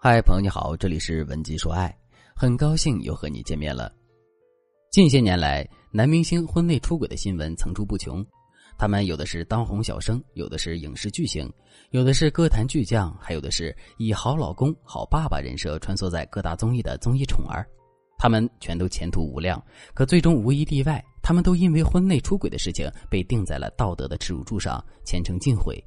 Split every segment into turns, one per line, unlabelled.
嗨，朋友你好，这里是文姬说爱，很高兴又和你见面了。近些年来，男明星婚内出轨的新闻层出不穷，他们有的是当红小生，有的是影视巨星，有的是歌坛巨匠，还有的是以好老公、好爸爸人设穿梭在各大综艺的综艺宠儿。他们全都前途无量，可最终无一例外，他们都因为婚内出轨的事情被钉在了道德的耻辱柱上，前程尽毁。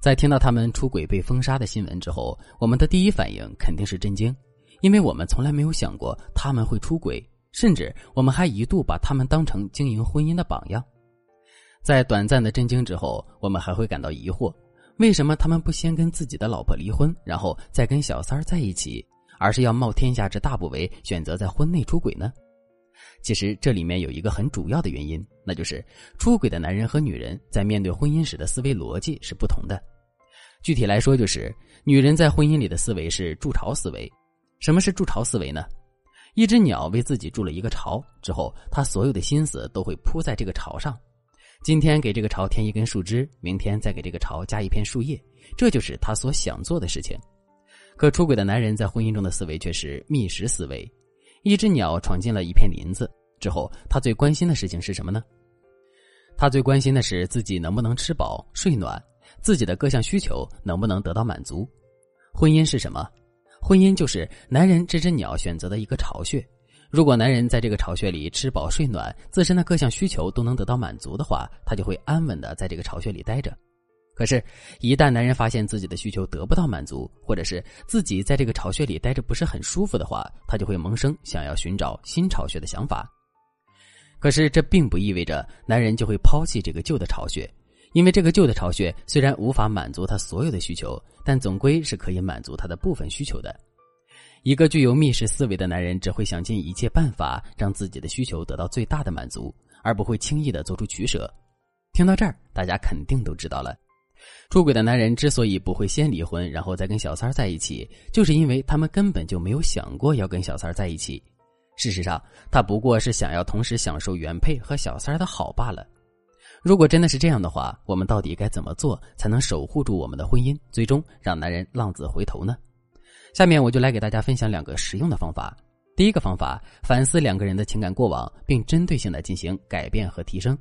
在听到他们出轨被封杀的新闻之后，我们的第一反应肯定是震惊，因为我们从来没有想过他们会出轨，甚至我们还一度把他们当成经营婚姻的榜样。在短暂的震惊之后，我们还会感到疑惑：为什么他们不先跟自己的老婆离婚，然后再跟小三儿在一起，而是要冒天下之大不韪，选择在婚内出轨呢？其实这里面有一个很主要的原因，那就是出轨的男人和女人在面对婚姻时的思维逻辑是不同的。具体来说，就是女人在婚姻里的思维是筑巢思维。什么是筑巢思维呢？一只鸟为自己筑了一个巢之后，它所有的心思都会扑在这个巢上。今天给这个巢添一根树枝，明天再给这个巢加一片树叶，这就是他所想做的事情。可出轨的男人在婚姻中的思维却是觅食思维。一只鸟闯进了一片林子之后，他最关心的事情是什么呢？他最关心的是自己能不能吃饱睡暖。自己的各项需求能不能得到满足？婚姻是什么？婚姻就是男人这只鸟选择的一个巢穴。如果男人在这个巢穴里吃饱睡暖，自身的各项需求都能得到满足的话，他就会安稳的在这个巢穴里待着。可是，一旦男人发现自己的需求得不到满足，或者是自己在这个巢穴里待着不是很舒服的话，他就会萌生想要寻找新巢穴的想法。可是，这并不意味着男人就会抛弃这个旧的巢穴。因为这个旧的巢穴虽然无法满足他所有的需求，但总归是可以满足他的部分需求的。一个具有密室思维的男人只会想尽一切办法让自己的需求得到最大的满足，而不会轻易的做出取舍。听到这儿，大家肯定都知道了，出轨的男人之所以不会先离婚，然后再跟小三儿在一起，就是因为他们根本就没有想过要跟小三儿在一起。事实上，他不过是想要同时享受原配和小三儿的好罢了。如果真的是这样的话，我们到底该怎么做才能守护住我们的婚姻，最终让男人浪子回头呢？下面我就来给大家分享两个实用的方法。第一个方法，反思两个人的情感过往，并针对性的进行改变和提升。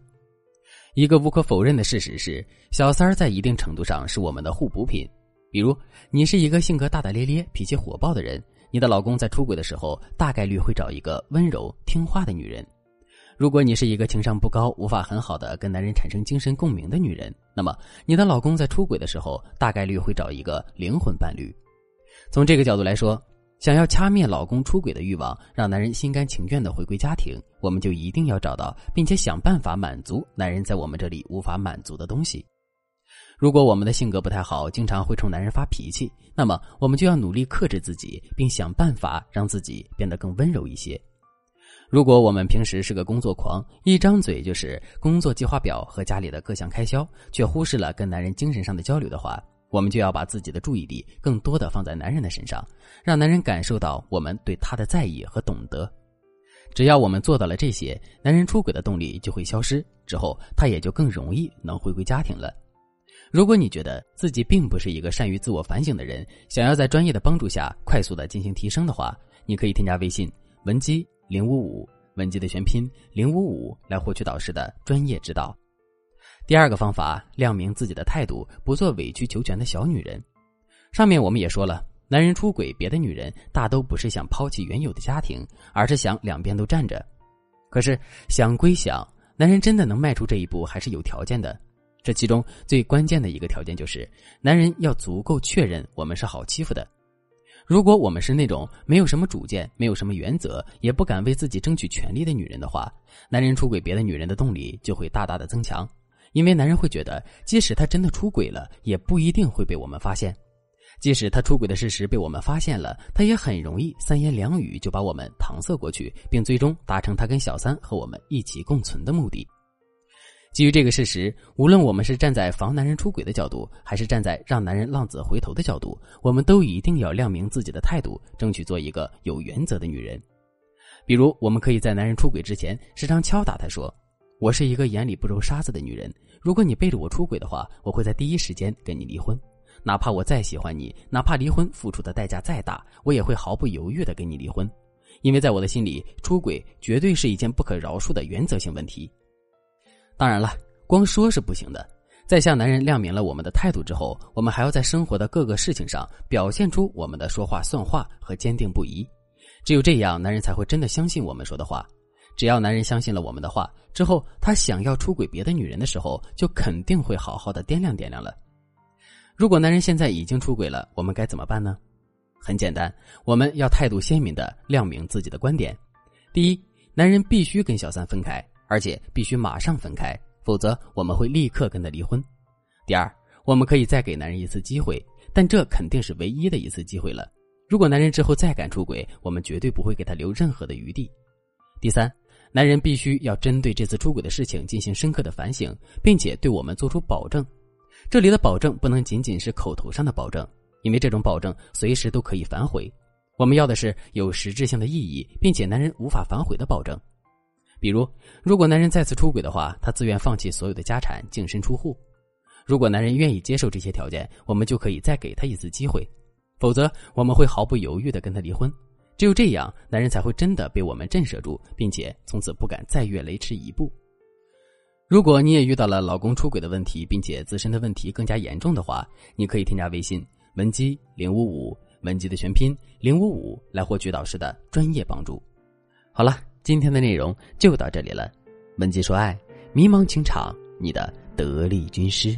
一个无可否认的事实是，小三儿在一定程度上是我们的互补品。比如，你是一个性格大大咧咧、脾气火爆的人，你的老公在出轨的时候，大概率会找一个温柔听话的女人。如果你是一个情商不高、无法很好的跟男人产生精神共鸣的女人，那么你的老公在出轨的时候，大概率会找一个灵魂伴侣。从这个角度来说，想要掐灭老公出轨的欲望，让男人心甘情愿的回归家庭，我们就一定要找到并且想办法满足男人在我们这里无法满足的东西。如果我们的性格不太好，经常会冲男人发脾气，那么我们就要努力克制自己，并想办法让自己变得更温柔一些。如果我们平时是个工作狂，一张嘴就是工作计划表和家里的各项开销，却忽视了跟男人精神上的交流的话，我们就要把自己的注意力更多的放在男人的身上，让男人感受到我们对他的在意和懂得。只要我们做到了这些，男人出轨的动力就会消失，之后他也就更容易能回归家庭了。如果你觉得自己并不是一个善于自我反省的人，想要在专业的帮助下快速的进行提升的话，你可以添加微信文姬。零五五文姬的全拼零五五来获取导师的专业指导。第二个方法，亮明自己的态度，不做委曲求全的小女人。上面我们也说了，男人出轨别的女人，大都不是想抛弃原有的家庭，而是想两边都站着。可是想归想，男人真的能迈出这一步，还是有条件的。这其中最关键的一个条件就是，男人要足够确认我们是好欺负的。如果我们是那种没有什么主见、没有什么原则，也不敢为自己争取权利的女人的话，男人出轨别的女人的动力就会大大的增强，因为男人会觉得，即使他真的出轨了，也不一定会被我们发现；即使他出轨的事实被我们发现了，他也很容易三言两语就把我们搪塞过去，并最终达成他跟小三和我们一起共存的目的。基于这个事实，无论我们是站在防男人出轨的角度，还是站在让男人浪子回头的角度，我们都一定要亮明自己的态度，争取做一个有原则的女人。比如，我们可以在男人出轨之前，时常敲打他说：“我是一个眼里不揉沙子的女人，如果你背着我出轨的话，我会在第一时间跟你离婚。哪怕我再喜欢你，哪怕离婚付出的代价再大，我也会毫不犹豫的跟你离婚，因为在我的心里，出轨绝对是一件不可饶恕的原则性问题。当然了，光说是不行的，在向男人亮明了我们的态度之后，我们还要在生活的各个事情上表现出我们的说话算话和坚定不移。只有这样，男人才会真的相信我们说的话。只要男人相信了我们的话，之后他想要出轨别的女人的时候，就肯定会好好的掂量掂量了。如果男人现在已经出轨了，我们该怎么办呢？很简单，我们要态度鲜明的亮明自己的观点。第一，男人必须跟小三分开，而且必须马上分开，否则我们会立刻跟他离婚。第二，我们可以再给男人一次机会，但这肯定是唯一的一次机会了。如果男人之后再敢出轨，我们绝对不会给他留任何的余地。第三。男人必须要针对这次出轨的事情进行深刻的反省，并且对我们做出保证。这里的保证不能仅仅是口头上的保证，因为这种保证随时都可以反悔。我们要的是有实质性的意义，并且男人无法反悔的保证。比如，如果男人再次出轨的话，他自愿放弃所有的家产，净身出户。如果男人愿意接受这些条件，我们就可以再给他一次机会；否则，我们会毫不犹豫的跟他离婚。只有这样，男人才会真的被我们震慑住，并且从此不敢再越雷池一步。如果你也遇到了老公出轨的问题，并且自身的问题更加严重的话，你可以添加微信文姬零五五，文姬的全拼零五五，来获取导师的专业帮助。好了，今天的内容就到这里了。文姬说爱，迷茫情场，你的得力军师。